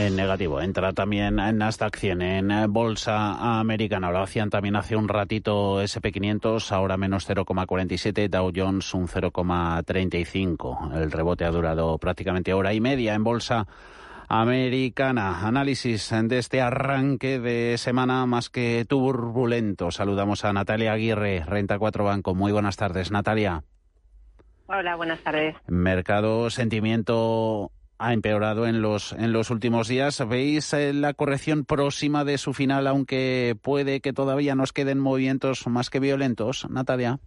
En negativo. Entra también en Nasdaq 100 en bolsa americana. Lo hacían también hace un ratito SP500, ahora menos 0,47, Dow Jones un 0,35. El rebote ha durado prácticamente hora y media en bolsa americana. Análisis de este arranque de semana más que turbulento. Saludamos a Natalia Aguirre, Renta 4 Banco. Muy buenas tardes, Natalia. Hola, buenas tardes. Mercado, sentimiento ha empeorado en los, en los últimos días. ¿Veis eh, la corrección próxima de su final, aunque puede que todavía nos queden movimientos más que violentos, Natalia?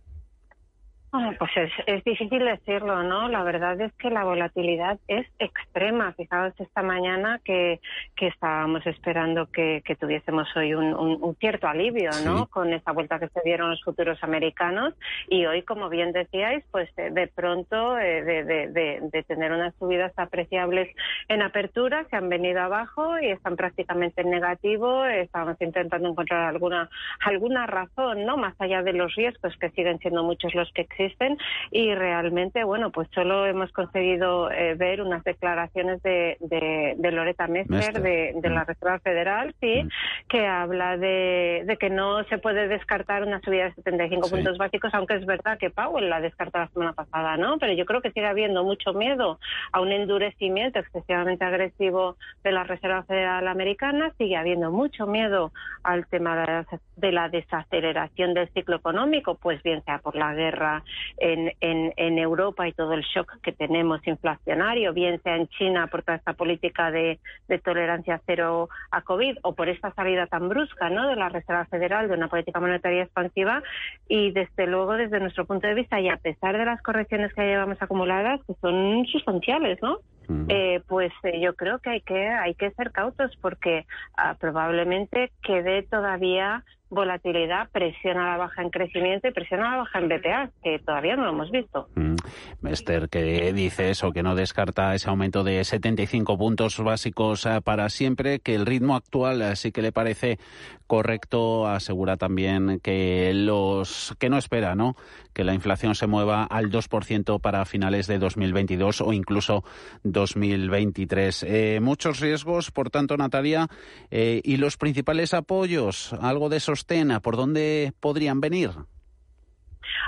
Pues es, es, difícil decirlo, ¿no? La verdad es que la volatilidad es extrema. Fijaos esta mañana que, que estábamos esperando que, que tuviésemos hoy un, un, cierto alivio, ¿no? Con esa vuelta que se dieron los futuros americanos y hoy, como bien decíais, pues eh, de pronto eh, de, de, de, tener unas subidas apreciables en apertura se han venido abajo y están prácticamente en negativo. Estamos intentando encontrar alguna alguna razón, ¿no? Más allá de los riesgos que siguen siendo muchos los que existen existen y realmente, bueno, pues solo hemos conseguido eh, ver unas declaraciones de, de, Loreta Mester, De, la mm. Reserva Federal, sí, mm. que habla de, de, que no se puede descartar una subida de 75 puntos básicos, aunque es verdad que Powell la descartó la semana pasada, ¿no? Pero yo creo que sigue habiendo mucho miedo a un endurecimiento excesivamente agresivo de la Reserva Federal Americana, sigue habiendo mucho miedo al tema de la desaceleración del ciclo económico, pues bien sea por la guerra en, en, en, Europa y todo el shock que tenemos inflacionario, bien sea en China por toda esta política de, de, tolerancia cero a COVID o por esta salida tan brusca ¿no? de la Reserva Federal de una política monetaria expansiva y desde luego desde nuestro punto de vista y a pesar de las correcciones que llevamos acumuladas que son sustanciales, ¿no? Eh, pues eh, yo creo que hay que hay que ser cautos porque ah, probablemente quede todavía volatilidad, presión a la baja en crecimiento y presión a la baja en BPA, que todavía no lo hemos visto. Mm. Mester, que dice eso, que no descarta ese aumento de 75 puntos básicos eh, para siempre, que el ritmo actual eh, sí que le parece correcto, asegura también que los que no espera, ¿no? Que la inflación se mueva al 2% para finales de 2022 o incluso 2023. Eh, muchos riesgos, por tanto, Natalia, y los principales apoyos, algo de sostén, ¿por dónde podrían venir?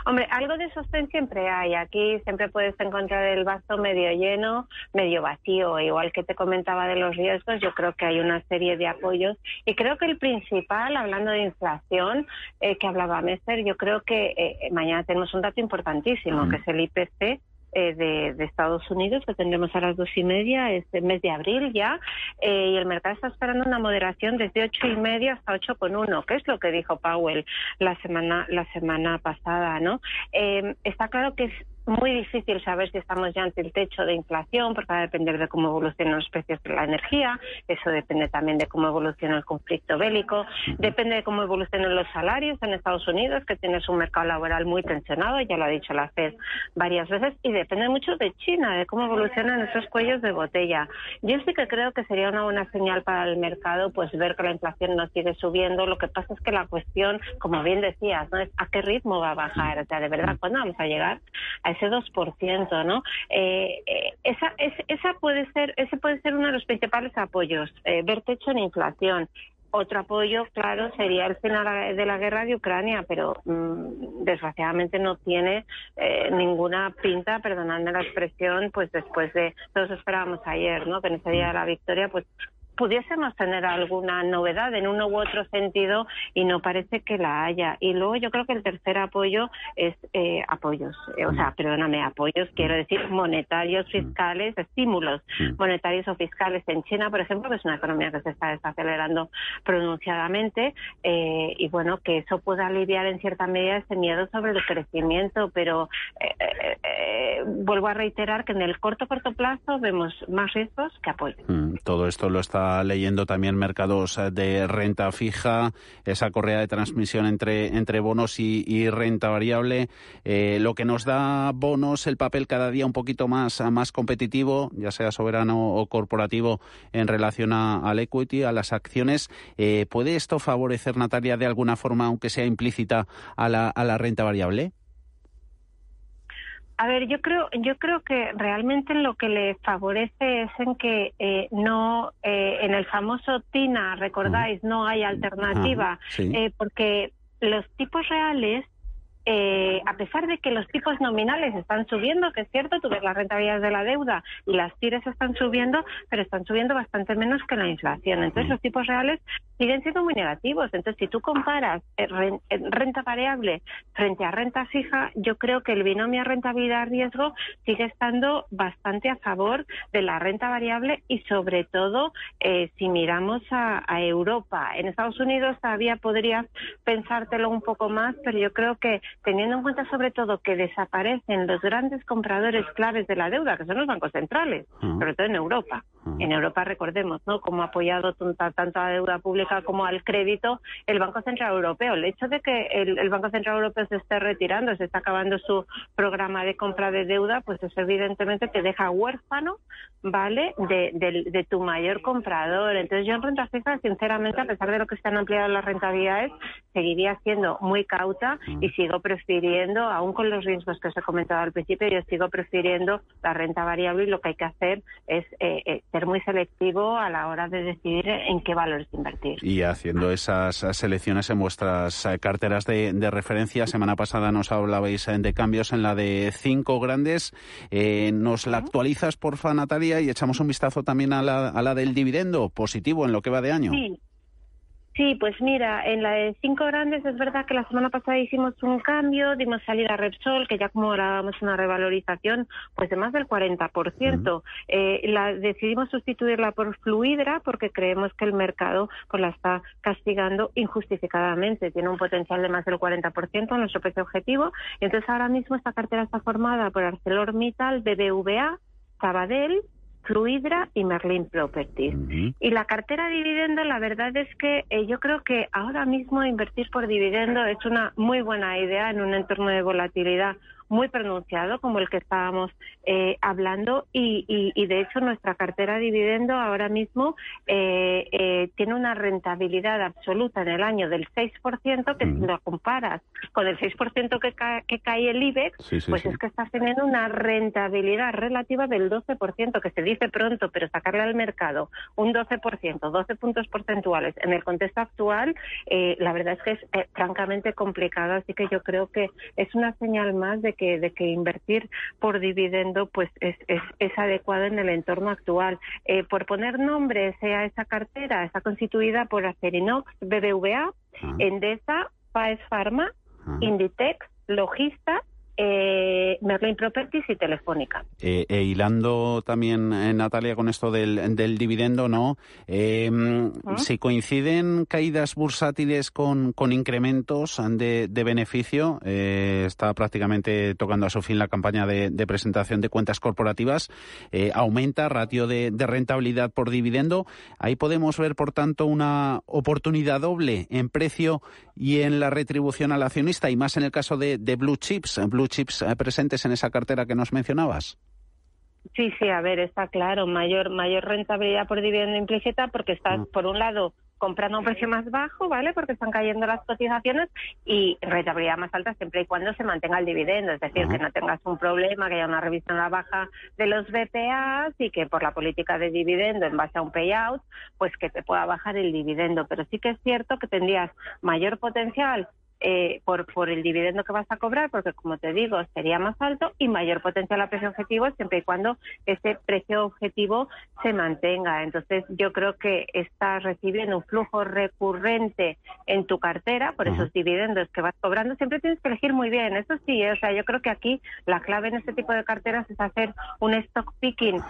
Hombre, algo de sostén siempre hay. Aquí siempre puedes encontrar el vaso medio lleno, medio vacío. Igual que te comentaba de los riesgos, yo creo que hay una serie de apoyos. Y creo que el principal, hablando de inflación, eh, que hablaba Mester, yo creo que eh, mañana tenemos un dato importantísimo, que es el IPC eh, de, Estados Unidos, que tendremos a las dos y media, este mes de abril ya, eh, y el mercado está esperando una moderación desde ocho y media hasta ocho con uno, que es lo que dijo Powell la semana la semana pasada, ¿no? Eh, está claro que es muy difícil saber si estamos ya ante el techo de inflación, porque va a depender de cómo evolucionan los precios de la energía, eso depende también de cómo evoluciona el conflicto bélico, depende de cómo evolucionan los salarios en Estados Unidos, que tiene un mercado laboral muy tensionado, ya lo ha dicho la FED varias veces, y depende mucho de China, de cómo evolucionan esos cuellos de botella. Yo sí que creo que sería una buena señal para el mercado, pues ver que la inflación no sigue subiendo. Lo que pasa es que la cuestión, como bien decías, ¿no? es a qué ritmo va a bajar, o sea, de verdad, ¿cuándo vamos a llegar a ese 2%, ¿no? Eh, eh, esa, esa puede ser, ese puede ser uno de los principales apoyos, eh, ver techo en inflación. Otro apoyo, claro, sería el final de la guerra de Ucrania, pero mm, desgraciadamente no tiene ninguna pinta, perdonadme la expresión, pues después de, todos esperábamos ayer, ¿no? Que en ese día de la victoria, pues pudiésemos tener alguna novedad en uno u otro sentido y no parece que la haya. Y luego yo creo que el tercer apoyo es eh, apoyos, eh, o sea, perdóname, apoyos, quiero decir monetarios, fiscales, estímulos monetarios o fiscales en China, por ejemplo, que es una economía que se está desacelerando pronunciadamente eh, y bueno, que eso pueda aliviar en cierta medida ese miedo sobre el crecimiento, pero vuelvo a reiterar que en el corto, corto plazo vemos más riesgos que apoyos. Mm, todo esto lo está leyendo también mercados eh, de renta fija, esa correa de transmisión entre, entre bonos y, renta variable, eh, lo que nos da bonos, el papel cada día un poquito más, más competitivo, ya sea soberano o corporativo, en relación al equity, a las acciones. Eh, ¿Puede esto favorecer, Natalia, de alguna forma, aunque sea implícita, a la, a la renta variable? A ver, yo creo, yo creo que realmente lo que le favorece es en que eh, no, eh, en el famoso TINA, recordáis, no hay alternativa, eh, porque los tipos reales eh, a pesar de que los tipos nominales están subiendo, que es cierto, tú ves las rentabilidades de la deuda y las tires están subiendo, pero están subiendo bastante menos que la inflación. Entonces, los tipos reales siguen siendo muy negativos. Entonces, si tú comparas eh, eh, renta variable frente a renta fija, yo creo que el binomio rentabilidad-riesgo sigue estando bastante a favor de la renta variable y, sobre todo, si miramos a, a Europa. En Estados Unidos todavía podrías pensártelo un poco más, pero yo creo que teniendo en cuenta sobre todo que desaparecen los grandes compradores claves de la deuda, que son los bancos centrales, sobre todo en Europa. En Europa, recordemos, ¿no? Como ha apoyado tanto a la deuda pública como al crédito el Banco Central Europeo. El hecho de que el, Banco Central Europeo se esté retirando, se está acabando su programa de compra de deuda, pues es evidentemente que deja huérfano, ¿vale?, de, tu mayor comprador. Entonces, yo en renta fija, sinceramente, a pesar de lo que están ampliando las rentabilidades, seguiría siendo muy cauta y sigo prefiriendo, aún con los riesgos que os he comentado al principio, yo sigo prefiriendo la renta variable y lo que hay que hacer es eh, eh, ser muy selectivo a la hora de decidir en qué valores invertir. Y haciendo esas selecciones en vuestras eh, carteras de, referencia, semana pasada nos hablabais de cambios en la de cinco grandes. ¿Nos la actualizas, porfa, Natalia? Y echamos un vistazo también a la, a la del dividendo positivo en lo que va de año. Sí. Sí, pues mira, en la de cinco grandes es verdad que la semana pasada hicimos un cambio, dimos salida a Repsol, que ya como acumulábamos una revalorización pues de más del 40%. eh, la, decidimos sustituirla por Fluidra porque creemos que el mercado pues la está castigando injustificadamente. Tiene un potencial de más del 40% en nuestro precio objetivo. Entonces ahora mismo esta cartera está formada por ArcelorMittal, BBVA, Sabadell, Fluidra y Merlin Properties. Y la cartera de dividendo, la verdad es que eh, yo creo que ahora mismo invertir por dividendo es una muy buena idea en un entorno de volatilidad muy pronunciado como el que estábamos eh, hablando y, y, de hecho nuestra cartera de dividendo ahora mismo eh, eh, tiene una rentabilidad absoluta en el año del 6% que si lo comparas con el 6% que, que cae el IBEX pues es que estás teniendo una rentabilidad relativa del 12% que se dice pronto pero sacarle al mercado un 12% 12 puntos porcentuales en el contexto actual la verdad es que es francamente complicado así que yo creo que es una señal más de que, de que invertir por dividendo pues es, es, adecuado en el entorno actual. Eh, por poner nombre, sea esa cartera, está constituida por Acerinox, BBVA, Endesa, Paes Pharma, Inditex, Logista eh, Merlin Properties y Telefónica. Eh, e hilando también, eh, Natalia, con esto del, del dividendo, ¿no? Em, ¿Ah? Si coinciden caídas bursátiles con, con incrementos de, de beneficio, eh, está prácticamente tocando a su fin la campaña de, de presentación de cuentas corporativas, eh, aumenta ratio de, de rentabilidad por dividendo. Ahí podemos ver, por tanto, una oportunidad doble en precio y en la retribución al accionista, y más en el caso de, de Blue Chips. Blue chips eh, presentes en esa cartera que nos mencionabas? Sí, sí, a ver, está claro, mayor mayor rentabilidad por dividendo implícita porque estás, mm. por un lado, comprando a un precio más bajo, ¿vale? Porque están cayendo las cotizaciones y rentabilidad más alta siempre y cuando se mantenga el dividendo, es decir, que no tengas un problema, que haya una revisión a la baja de los BPAs y que por la política de dividendo en base a un payout, pues que te pueda bajar el dividendo. Pero sí que es cierto que tendrías mayor potencial eh, por, por el dividendo que vas a cobrar, porque como te digo, sería más alto y mayor potencial a precio objetivo siempre y cuando ese precio objetivo se mantenga. Entonces, yo creo que estás recibiendo un flujo recurrente en tu cartera por esos dividendos que vas cobrando. Siempre tienes que elegir muy bien. Eso sí, o sea, yo creo que aquí la clave en este tipo de carteras es hacer un stock picking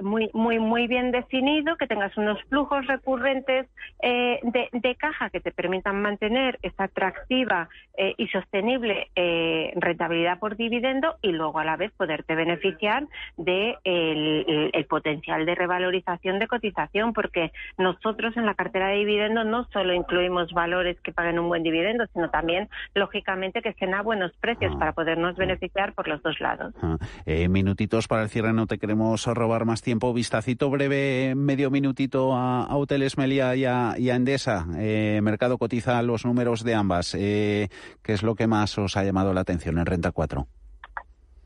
muy, muy, muy bien definido, que tengas unos flujos recurrentes eh, de, de caja que te permitan mantener esa atracción eh, y sostenible eh, rentabilidad por dividendo y luego a la vez poderte beneficiar de el, potencial de revalorización de cotización porque nosotros en la cartera de dividendo no solo incluimos valores que paguen un buen dividendo sino también lógicamente que estén a buenos precios ah. para podernos beneficiar por los dos lados. Ah. Eh, minutitos para el cierre, no te queremos robar más tiempo. Vistacito breve, medio minutito a, Hoteles Melia y a, y a Endesa. mercado cotiza los números de ambas. Eh, ¿Qué es lo que más os ha llamado la atención en Renta 4?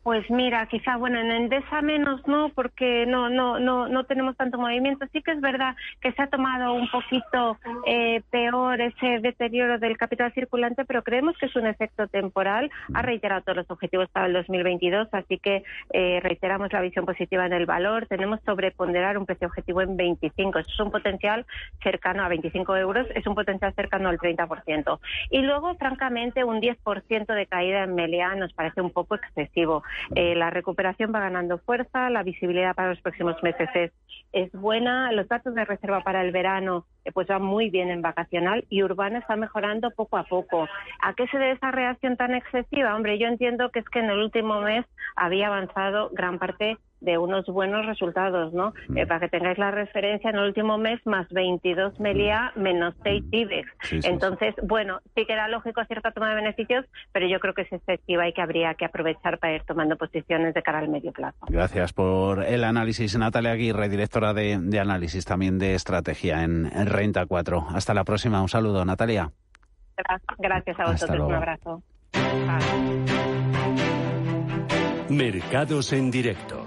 Pues mira, quizá bueno en Endesa menos no, porque no no no no tenemos tanto movimiento. Sí que es verdad que se ha tomado un poquito eh, peor ese deterioro del capital circulante, pero creemos que es un efecto temporal. Ha reiterado todos los objetivos para el 2022, así que eh, reiteramos la visión positiva en el valor. Tenemos sobreponderar un precio objetivo en 25. Eso es un potencial cercano a 25 euros, es un potencial cercano al 30%. Y luego, francamente, un 10% de caída en Meliá nos parece un poco excesivo. Eh, la recuperación va ganando fuerza, la visibilidad para los próximos meses es, es buena, los datos de reserva para el verano pues van muy bien en vacacional y Urbana está mejorando poco a poco. ¿A qué se debe esa reacción tan excesiva? Hombre, yo entiendo que es que en el último mes había avanzado gran parte de unos buenos resultados, ¿no? Mm. Eh, para que tengáis la referencia, en el último mes más 22 Melia menos 6 IBEX. Entonces, bueno, sí que era lógico cierta toma de beneficios, pero yo creo que es excesiva y que habría que aprovechar para ir tomando posiciones de cara al medio plazo. Gracias por el análisis. Natalia Aguirre, directora de, análisis también de estrategia en, Renta 4. Hasta la próxima. Un saludo, Natalia. Gracias a vosotros. Un abrazo. Mercados en directo.